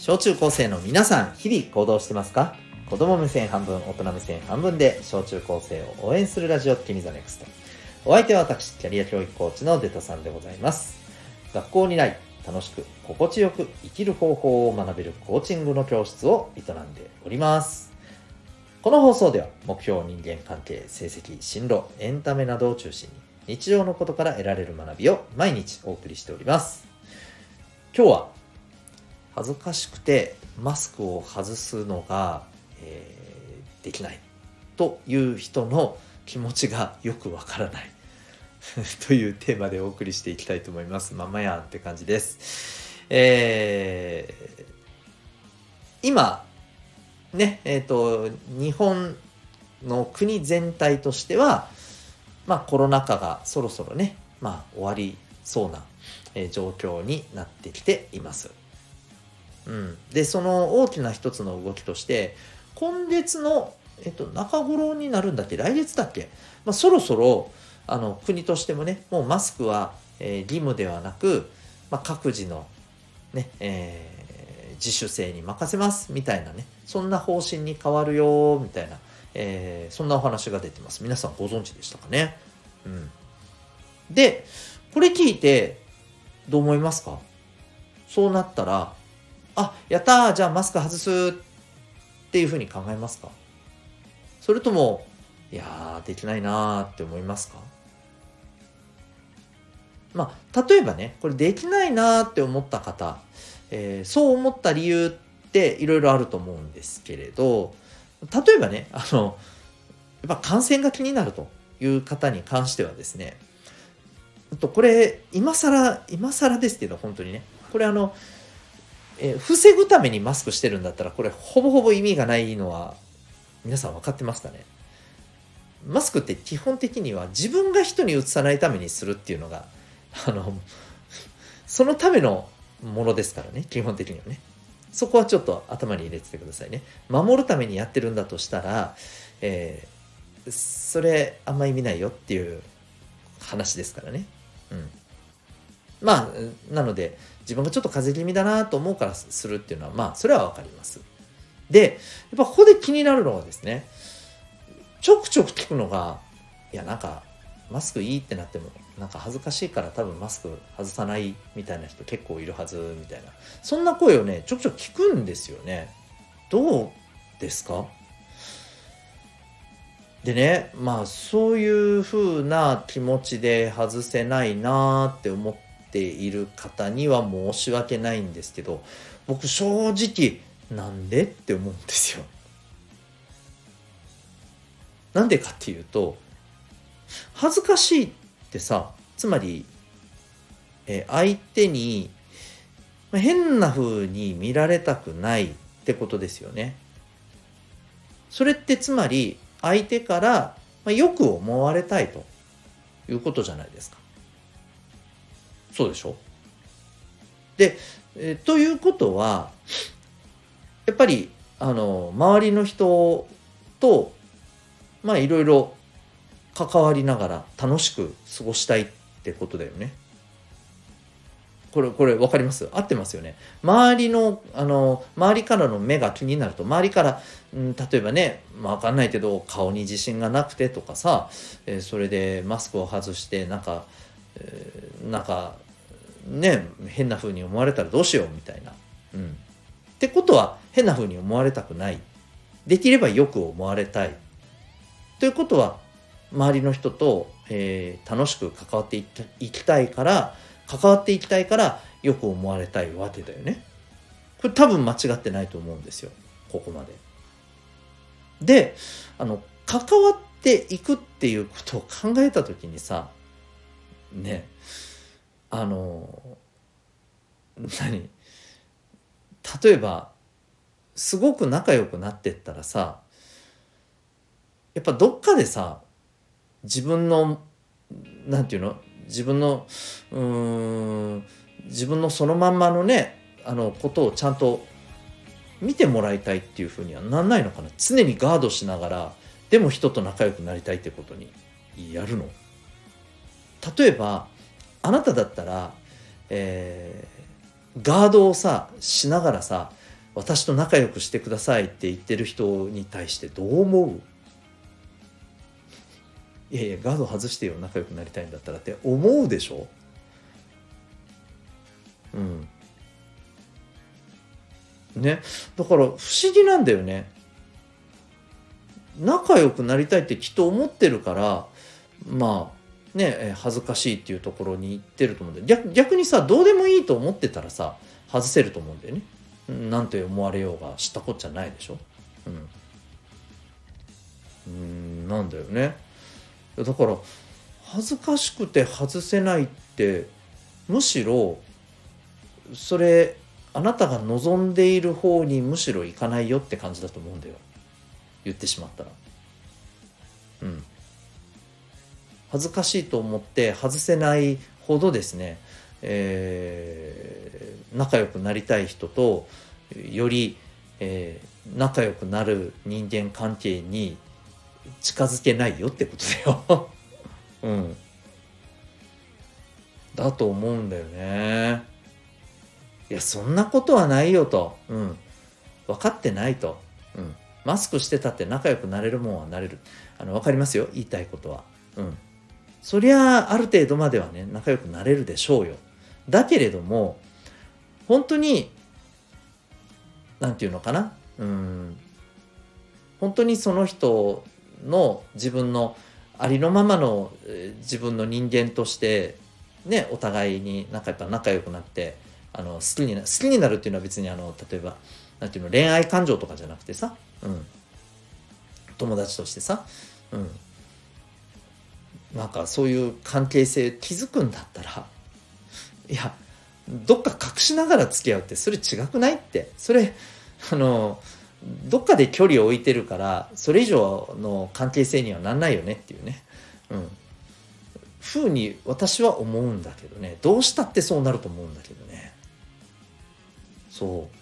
小中高生の皆さん、日々行動してますか？子供目線半分、大人目線半分で小中高生を応援するラジオ、君ザネクスト。お相手は私、キャリア教育コーチのデトさんでございます。学校にない、楽しく、心地よく生きる方法を学べるコーチングの教室を営んでおります。この放送では、目標、人間関係、成績、進路、エンタメなどを中心に、日常のことから得られる学びを毎日お送りしております。今日は恥ずかしくてマスクを外すのが、えーできないという人の気持ちがよくわからない というテーマでお送りしていきたいと思います。まんまやんって感じです。えー今ねえっ、と日本の国全体としてはまあコロナ禍がそろそろねまあ終わりそうな、えー状況になってきています。うん、でその大きな一つの動きとして今月の、えっと、中頃になるんだっけ？来月だっけ、まあ、そろそろあの国としてもねもうマスクは、えー義務ではなく、まあ、各自の、ねえー自主性に任せますみたいなねそんな方針に変わるよみたいな、えーそんなお話が出てます。皆さんご存知でしたかね、うん、でこれ聞いてどう思いますか？そうなったらあやったじゃあマスク外すっていうふうに考えますか？それともいやーできないなーって思いますか？まあ例えばねこれできないなーって思った方、えーそう思った理由っていろいろあると思うんですけれど例えばねあのやっぱ感染が気になるという方に関してはですねとこれ今更今更ですけど本当にねこれあのえー防ぐためにマスクしてるんだったらこれほぼほぼ意味がないのは皆さん分かってますかね？マスクって基本的には自分が人にうつさないためにするっていうのが あのそのためのものですからね基本的にはね。そこはちょっと頭に入れててくださいね。守るためにやってるんだとしたら、えーそれあんま意味ないよっていう話ですからね。うん。まあなので自分がちょっと風邪気味だなと思うからするっていうのはまあそれは分かります。でやっぱここで気になるのはですねちょくちょく聞くのがいやなんかマスクいいってなってもなんか恥ずかしいから多分マスク外さないみたいな人結構いるはずみたいな。そんな声をねちょくちょく聞くんですよね。どうですか？でねまあそういう風な気持ちで外せないなって思ってている方には申し訳ないんですけど僕正直なんでって思うんですよ。なんでかっていうと恥ずかしいってさつまり、え相手に変な風に見られたくないってことですよね。それってつまり相手からまよく思われたいということじゃないですか。そうでしょ？で、えーということはやっぱりあの周りの人とまあいろいろ関わりながら楽しく過ごしたいってことだよね。これこれ分かります？合ってますよね。周りのあの周りからの目が気になると周りから、うん、例えばね、まあ、分かんないけど顔に自信がなくてとかさ、えーそれでマスクを外してなんか、なんかね変な風に思われたらどうしようみたいな。うん、ってことは変な風に思われたくないできればよく思われたいということは周りの人と、えー楽しく関わっていききたいから関わっていきたいからよく思われたいわけだよね。これ多分間違ってないと思うんですよここまで。であの関わっていくっていうことを考えた時にさねあの何？例えばすごく仲良くなってったらさやっぱどっかでさ自分のなんていうの？自分のうん自分のそのまんまのねあのことをちゃんと見てもらいたいっていうふうにはなんないのかな？常にガードしながらでも人と仲良くなりたいってことにやるの？例えばあなただったら、えーガードをさしながらさ私と仲良くしてくださいって言ってる人に対してどう思う？いやいやガード外してよ仲良くなりたいんだったらって思うでしょ？うん。ね。だから不思議なんだよね。仲良くなりたいってきっと思ってるからまあね恥ずかしいっていうところに行ってると思うんだよ。逆逆にさどうでもいいと思ってたらさ外せると思うんだよね。なんて思われようが知ったこっちゃないでしょ。うん。うんなんだよね。だから恥ずかしくて外せないってむしろそれあなたが望んでいる方にむしろ行かないよって感じだと思うんだよ。言ってしまったら。うん。恥ずかしいと思って外せないほどですね、えー、仲良くなりたい人とより、えー、仲良くなる人間関係に近づけないよってことだよ。うん。だと思うんだよね。いやそんなことはないよと。うん。分かってないと。うん。マスクしてたって仲良くなれるもんはなれる。あの分かりますよ。言いたいことは。うん。そりゃある程度まではね仲良くなれるでしょうよ。だけれども本当に何て言うのかな？うん。本当にその人の自分のありのままの自分の人間としてねお互いになんかやっぱ仲良くなってあの好きにな好きになるっていうのは別にあの例えばなんていうの恋愛感情とかじゃなくてさ、うん、友達としてさ、うん、なんかそういう関係性築くんだったらいやどっか隠しながら付き合うってそれ違くないって。それあのどっかで距離を置いてるからそれ以上の関係性にはなんないよねっていうね。うん。ふうに私は思うんだけどね。どうしたってそうなると思うんだけどね。そう。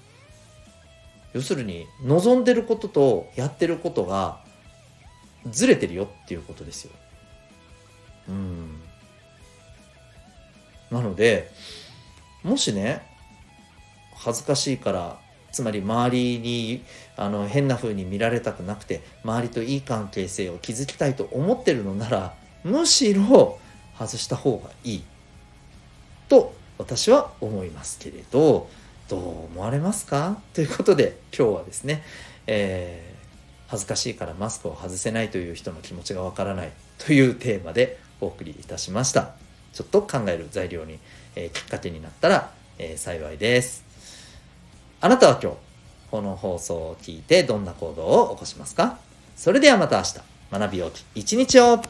要するに望んでることとやってることがずれてるよっていうことですよ。うん。なのでもしね恥ずかしいからつまり周りにあの変な風に見られたくなくて周りといい関係性を築きたいと思ってるのならむしろ外した方がいい。と私は思いますけれどどう思われますか？ということで今日はですね、えー、恥ずかしいからマスクを外せないという人の気持ちがわからないというテーマでお送りいたしました。ちょっと考える材料に、えー、きっかけになったら、えー、幸いです。あなたは今日この放送を聞いてどんな行動を起こしますか？それではまた明日。学びよう一日を。